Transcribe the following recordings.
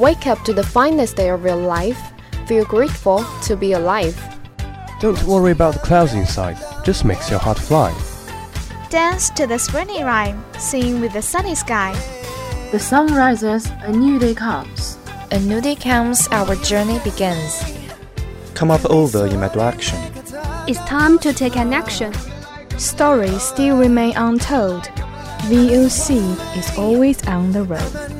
Wake up to the finest day of your life. Feel grateful to be alive. Don't worry about the clouds inside, just makes your heart fly. Dance to the springy rhyme, sing with the sunny sky. The sun rises, a new day comes. A new day comes, our journey begins. Come up over in my direction. It's time to take an action. Stories still remain untold. VOC is always on the road.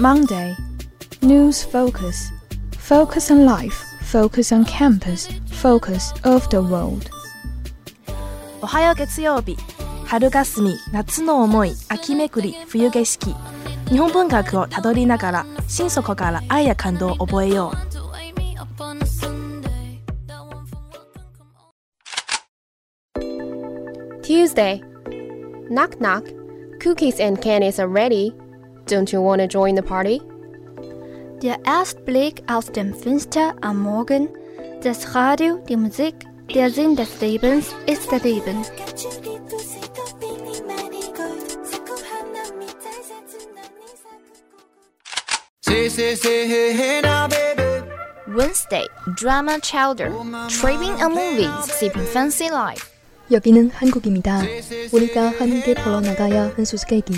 Monday. News focus. Focus on life. Focus on campus. Focus of the world. おはよう月曜日春霞夏の思い秋めくり冬景色日本文学をたどりながら心底から愛や感動を覚えよう Tuesday. Knock knock. Cookies and candies are ready. Don't you want to join the party? Der Erstblick aus dem Fenster am Morgen, das Radio, die Musik, der Sinn des Lebens ist der Leben. Wednesday, drama chowder, tripping a movie, sipping fancy life. 여기는 한국입니다. 우리가 함께 보러 나가야 한 수수께끼.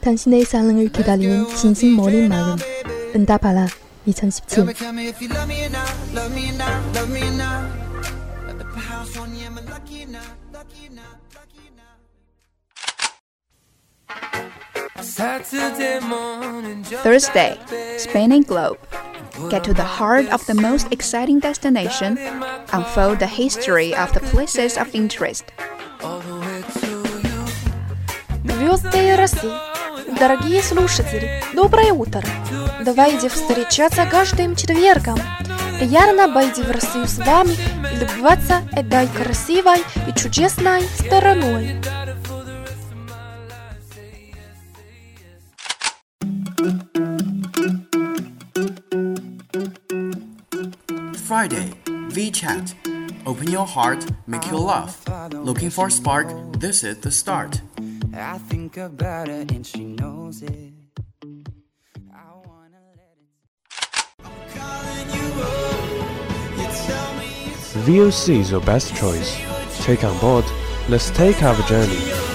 당신의 사랑을 기다리는 진심 어린 마음. 응답하라 2017. Thursday, Spinning Globe. Get to the heart of the most exciting destination, unfold the history of the places of interest. Звезды России, дорогие слушатели, доброе утро! Давайте встречаться каждым четвергом. Ярно пойти в Россию с вами и любоваться этой красивой и чудесной стороной. Friday, VChat. Open your heart, make you laugh. Looking for a spark? This is the start. I think about her and she knows it. VOC is your best choice. Take on board. Let's take our journey.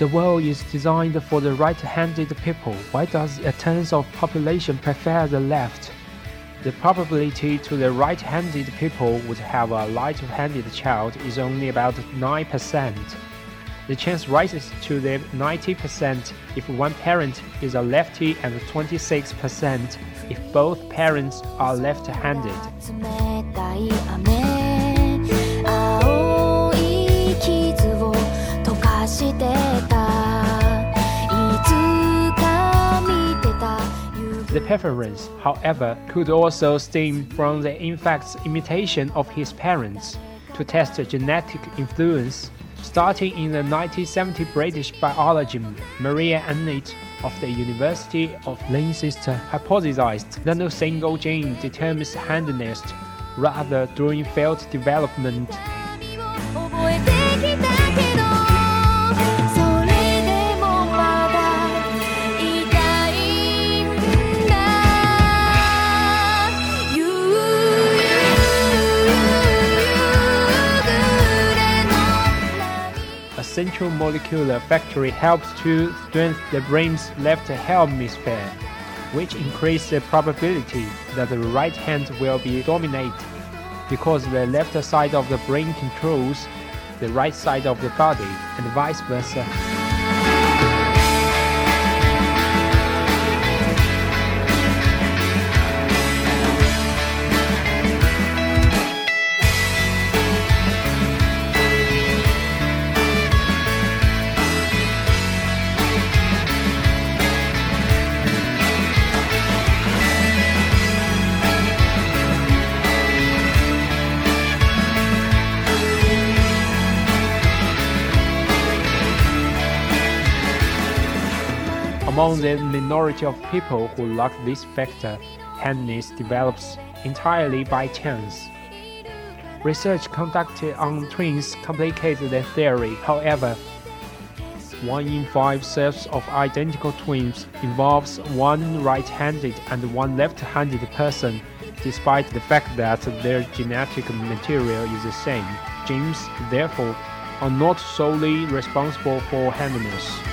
The world is designed for the right-handed people. Why does a tenth of population prefer the left? The probability to the right-handed people would have a right-handed child is only about 9%. The chance rises to the 90% if one parent is a lefty and 26% if both parents are left-handed. して The preference, however, could also stem from the infect's imitation of his parents. To test genetic influence, starting in the 1970 British biologist Marian Annett of the University of Leicester hypothesized that no single gene determines handedness, rather during field development. Central molecular factory helps to strengthen the brain's left hemisphere, which increases the probability that the right hand will be dominant because the left side of the brain controls the right side of the body and vice versa. Among the minority of people who lack this factor, handedness develops entirely by chance. Research conducted on twins complicates the theory, however. One in five sets of identical twins involves one right-handed and one left-handed person, despite the fact that their genetic material is the same. Genes, therefore, are not solely responsible for handedness.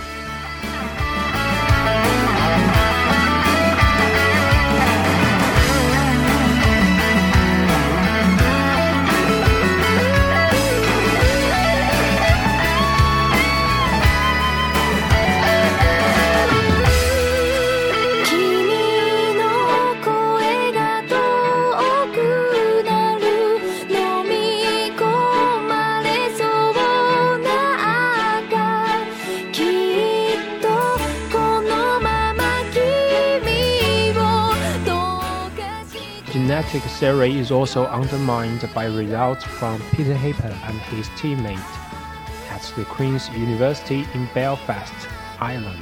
Theory is also undermined by results from Peter Hepper and his teammate at the Queen's University in Belfast, Ireland.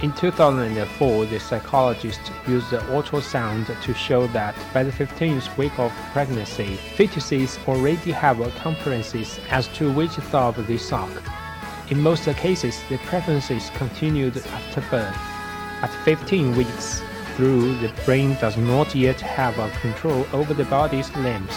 In 2004, the psychologist used ultrasound to show that by the 15th week of pregnancy, fetuses already have preferences as to which thumb they suck. In most cases, the preferences continued after birth. At 15 weeks, through the brain does not yet have a control over the body's limbs.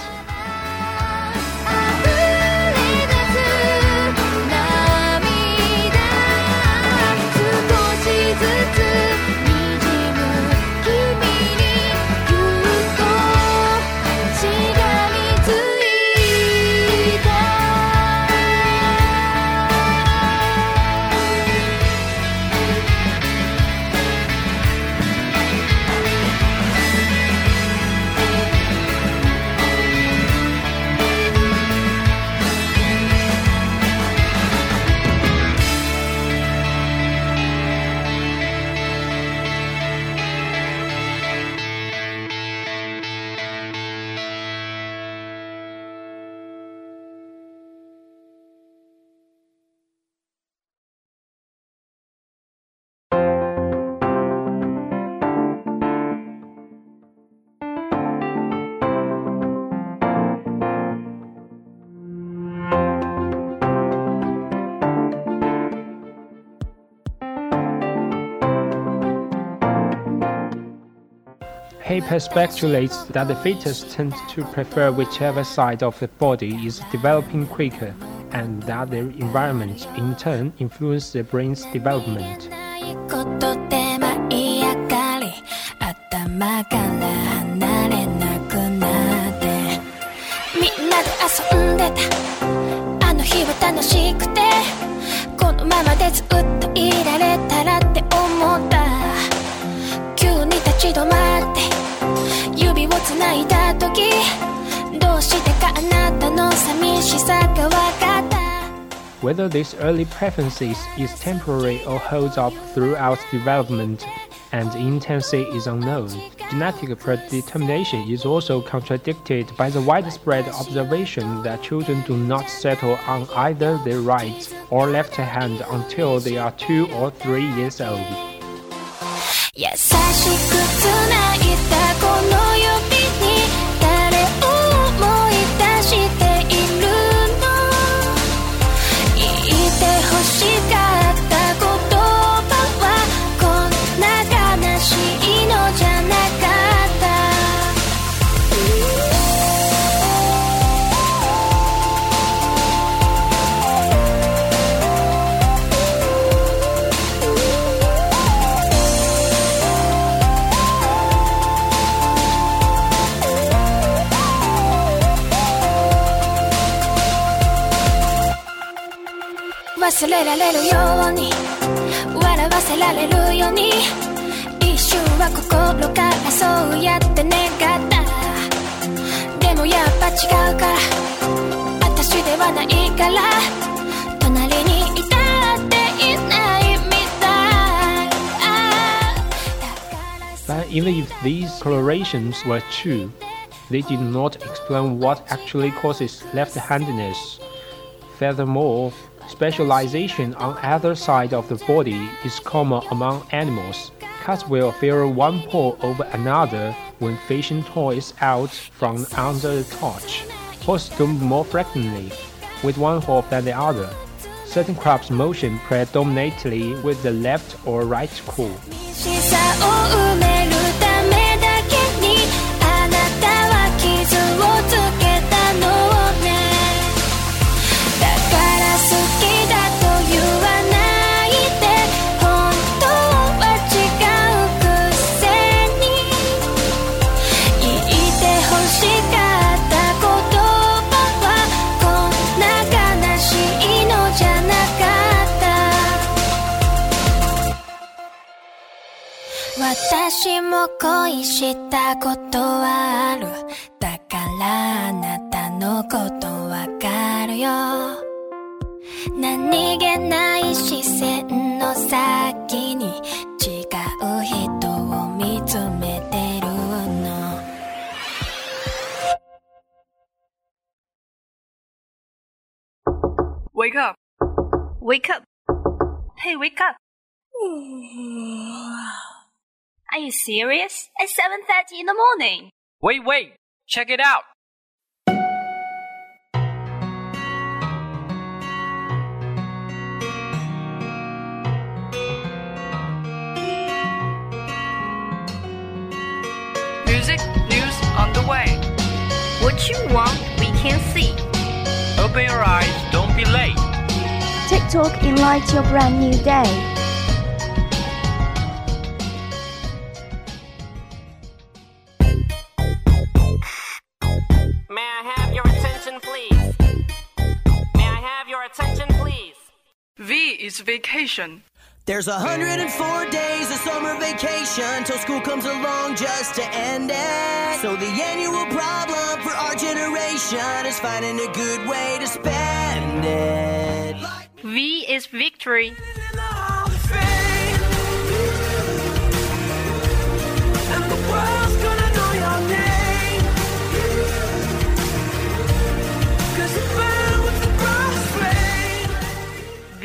Hepper speculates that the fetus tends to prefer whichever side of the body is developing quicker, and that their environment in turn influences the brain's development. 急に立ち止まって指をつないだ時どうしてかあなたの寂しさがわかった Whether this early preferences is temporary or holds up throughout development and intensity is unknown. Genetic predetermination is also contradicted by the widespread observation that children do not settle on either their right or left hand until they are two or three years old. 優しく繋いだこの忘れられるように笑わせられるように一瞬は心からそうやって願ったでもやっぱ違うから私ではないから隣にいたっていないみたい But even if these colorations were true, they did not explain what actually causes left-handedness. Furthermore, specialization on either side of the body is common among animals. Cats will favor one paw over another when fishing toys out from under the touch. Horses do more frequently, with one hoof than the other. Certain crabs motion predominantly with the left or right claw. 恋したことはあるだからあなたのことわかるよ何気ない視線の先に違う人を見つめてるの Wake up! Wake up! Hey, wake up! Are you serious? It's 7.30 in the morning. Wait, wait! Check it out! Music, news on the way. What you want, we can see. Open your eyes, don't be late. TikTok enlights your brand new day. V is vacation. There's 104 days of summer vacation till school comes along just to end it. So the annual problem for our generation is finding a good way to spend it. V is victory.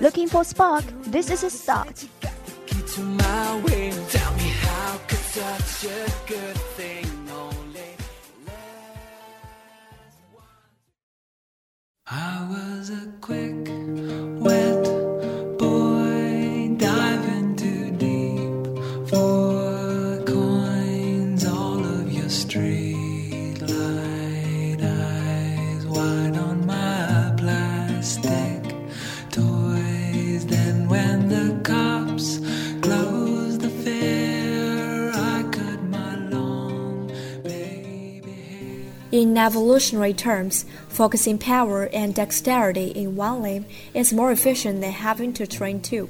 Looking for spark? This is a start. Evolutionary terms, focusing power and dexterity in one limb is more efficient than having to train two,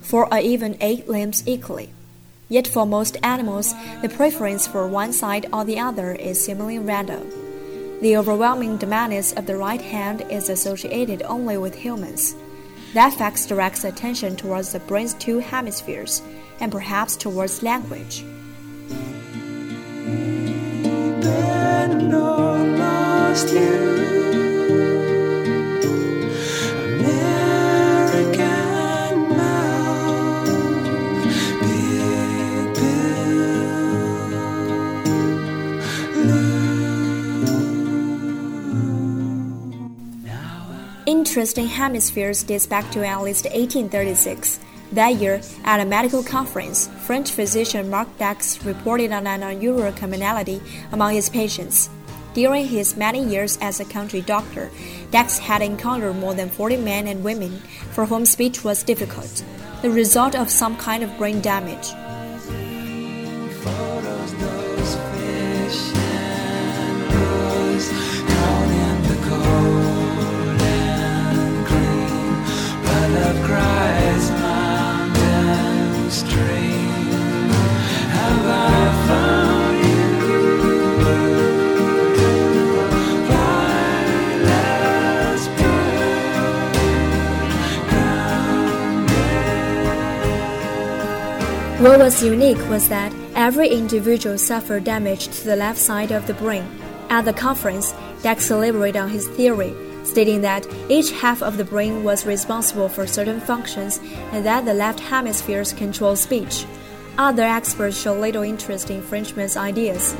four or even eight limbs equally. Yet for most animals, the preference for one side or the other is seemingly random. The overwhelming dominance of the right hand is associated only with humans. That fact directs attention towards the brain's two hemispheres, and perhaps towards language. Then I you. Interest in hemispheres dates back to at least 1836. That year, at a medical conference, French physician Marc Dax reported on an unusual commonality among his patients. During his many years as a country doctor, Dax had encountered more than 40 men and women for whom speech was difficult, the result of some kind of brain damage. What was unique was that every individual suffered damage to the left side of the brain. At the conference, Dax elaborated on his theory, stating that each half of the brain was responsible for certain functions and that the left hemispheres control speech. Other experts showed little interest in Frenchman's ideas.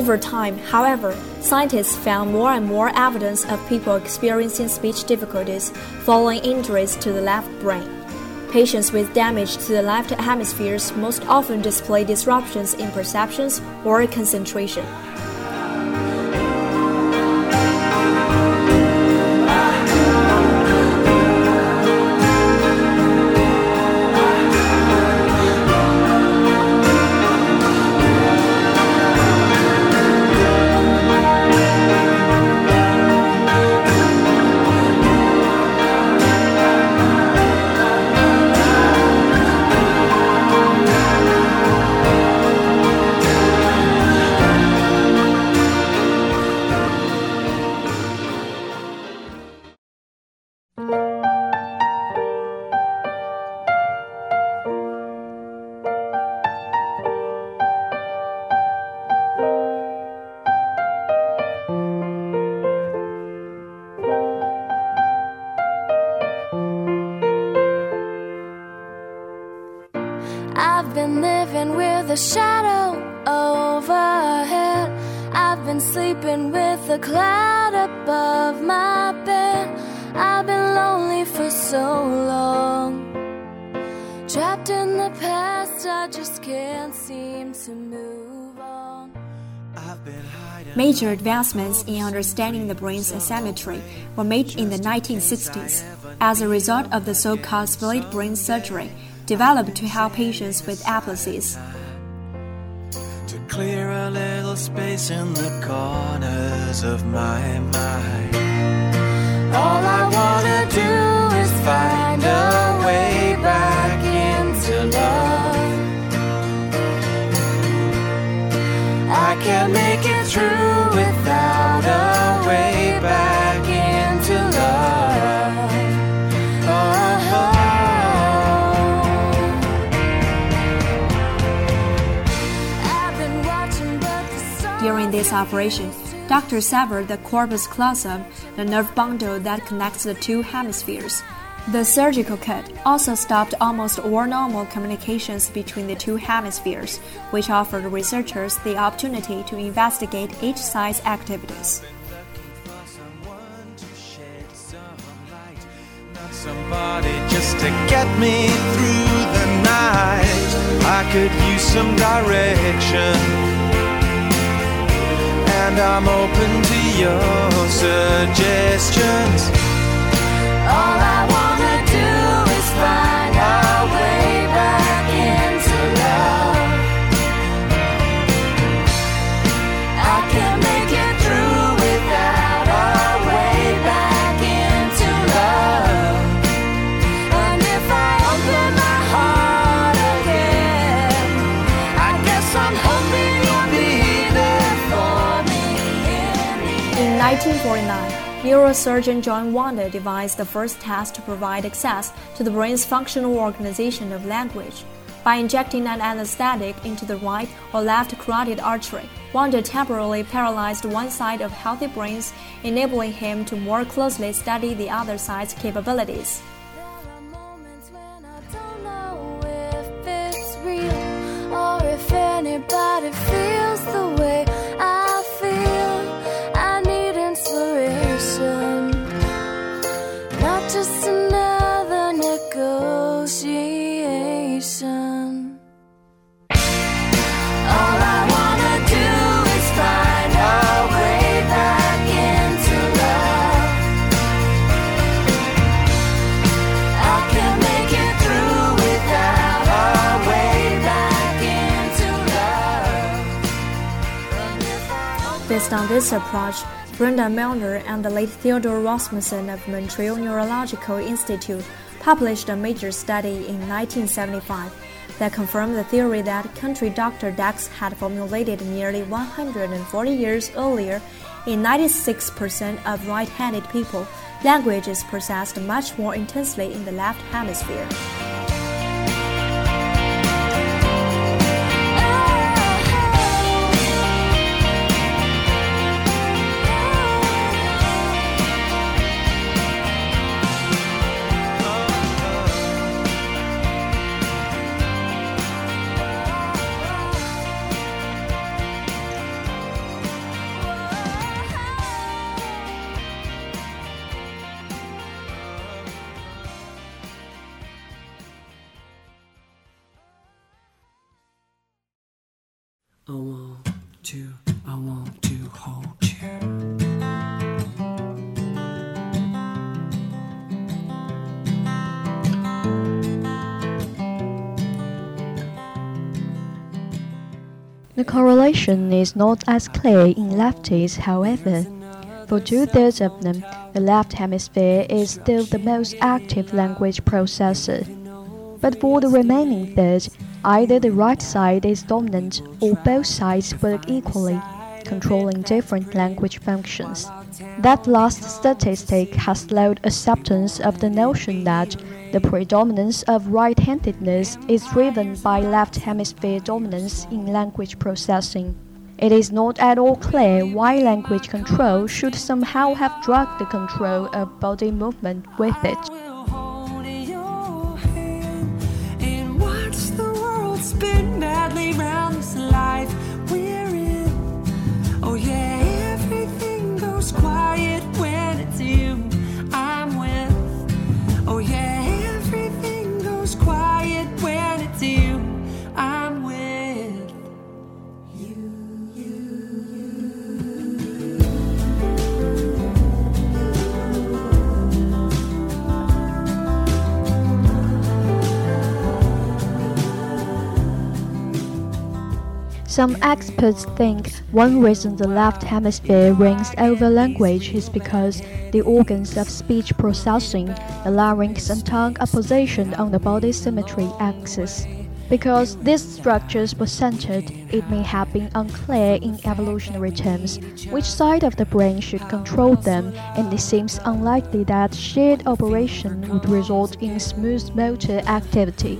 Over time, however, scientists found more and more evidence of people experiencing speech difficulties following injuries to the left brain. Patients with damage to the left hemispheres most often display disruptions in perceptions or concentration. Major advancements in understanding the brain's asymmetry were made in the 1960s as a result of the so called split brain surgery developed to help patients with epilepsies. To clear a little space in the corners of my mind. All I wanna do is find a way back into love. I can't make it through without a way back into love. Oh, I've been watching, but the sun. During this operation, doctors severed the corpus callosum, the nerve bundle that connects the two hemispheres. The surgical cut also stopped almost all normal communications between the two hemispheres, which offered researchers the opportunity to investigate each side's activities. somebody just to get me through the night. I could use some direction, and I'm open to your suggestions. All I wanna do is find our way back into love. I can't make it through without our way back into love. And if I open my heart again, I guess I'm hoping you'll be there for me. In 1949, neurosurgeon John Wada devised the first test to provide access to the brain's functional organization of language. By injecting an anesthetic into the right or left carotid artery, Wada temporarily paralyzed one side of healthy brains, enabling him to more closely study the other side's capabilities. anybody feels the way Based on this approach, Brenda Milner and the late Theodore Rasmussen of Montreal Neurological Institute published a major study in 1975 that confirmed the theory that country doctor Dax had formulated nearly 140 years earlier. In 96% of right handed people, language is processed much more intensely in the left hemisphere. The correlation is not as clear in lefties, however. For two thirds of them, the left hemisphere is still the most active language processor. But for the remaining third, either the right side is dominant or both sides work equally, controlling different language functions. That last statistic has slowed acceptance of the notion that the predominance of right handedness is driven by left hemisphere dominance in language processing. It is not at all clear why language control should somehow have dragged the control of body movement with it. Goes quiet Some experts think one reason the left hemisphere reigns over language is because the organs of speech processing, the larynx and tongue, are positioned on the body symmetry axis. Because these structures were centered, it may have been unclear in evolutionary terms which side of the brain should control them, and it seems unlikely that shared operation would result in smooth motor activity.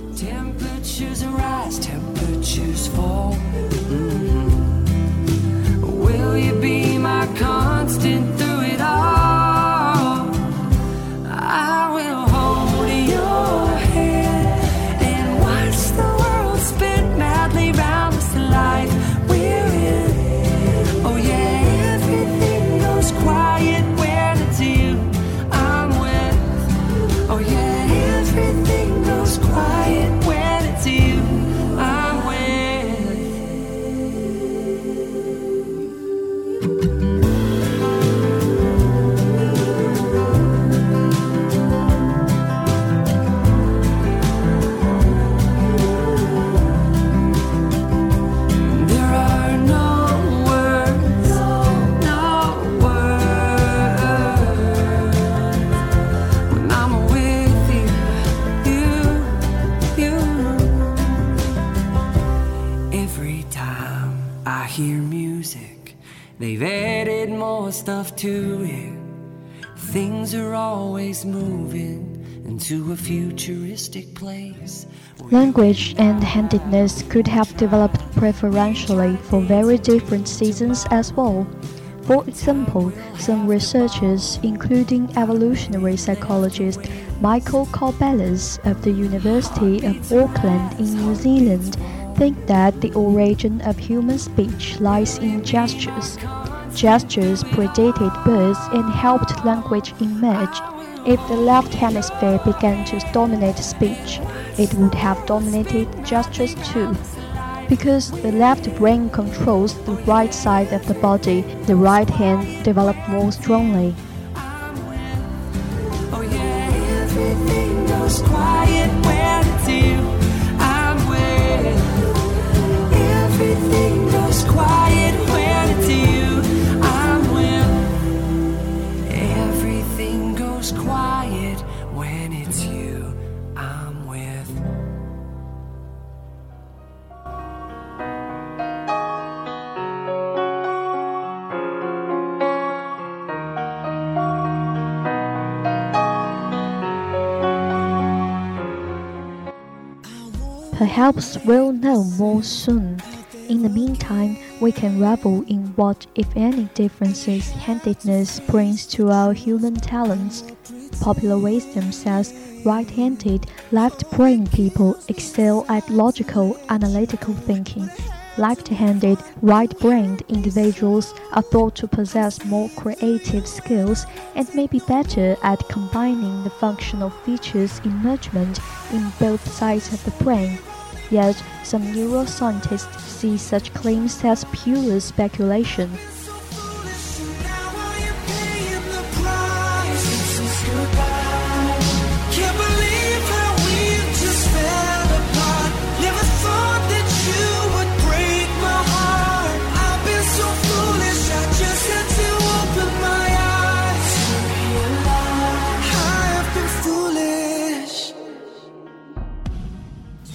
They've added more stuff to it. Things are always moving into a futuristic place. Language and handedness could have developed preferentially for very different seasons as well. For example, some researchers, including evolutionary psychologist Michael Corballis of the University of Auckland in New Zealand, think that the origin of human speech lies in gestures. Gestures predated birds and helped language emerge. If the left hemisphere began to dominate speech, it would have dominated gestures too. Because the left brain controls the right side of the body, the right hand developed more strongly. Oh yeah, Perhaps we'll know more soon. In the meantime, we can revel in what, if any, differences handedness brings to our human talents. Popular wisdom says right handed, left brain people excel at logical, analytical thinking. Left handed, right brained individuals are thought to possess more creative skills and may be better at combining the functional features emergent in both sides of the brain. Yet, some neuroscientists see such claims as pure speculation.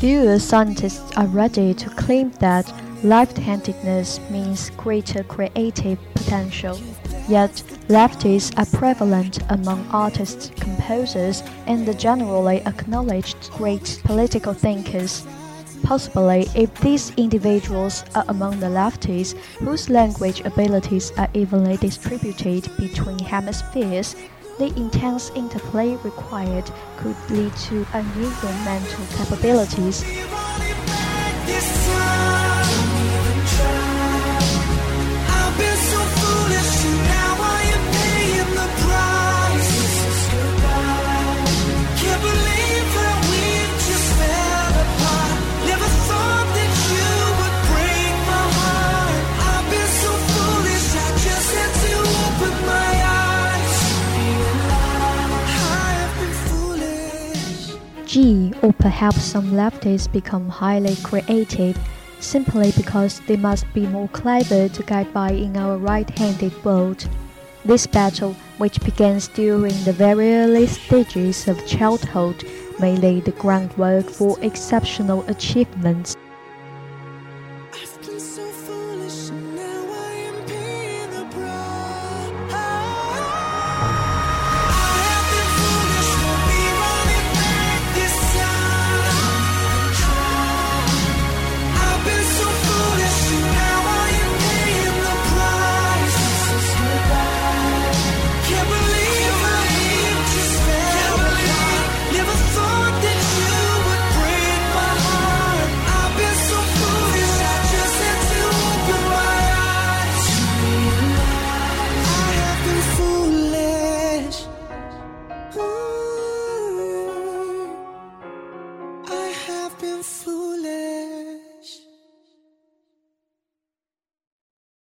Fewer scientists are ready to claim that left handedness means greater creative potential. Yet, lefties are prevalent among artists, composers, and the generally acknowledged great political thinkers. Possibly, if these individuals are among the lefties whose language abilities are evenly distributed between hemispheres, the intense interplay required could lead to unusual mental capabilities. G, or perhaps some lefties become highly creative simply because they must be more clever to get by in our right handed world. This battle, which begins during the very early stages of childhood, may lay the groundwork for exceptional achievements.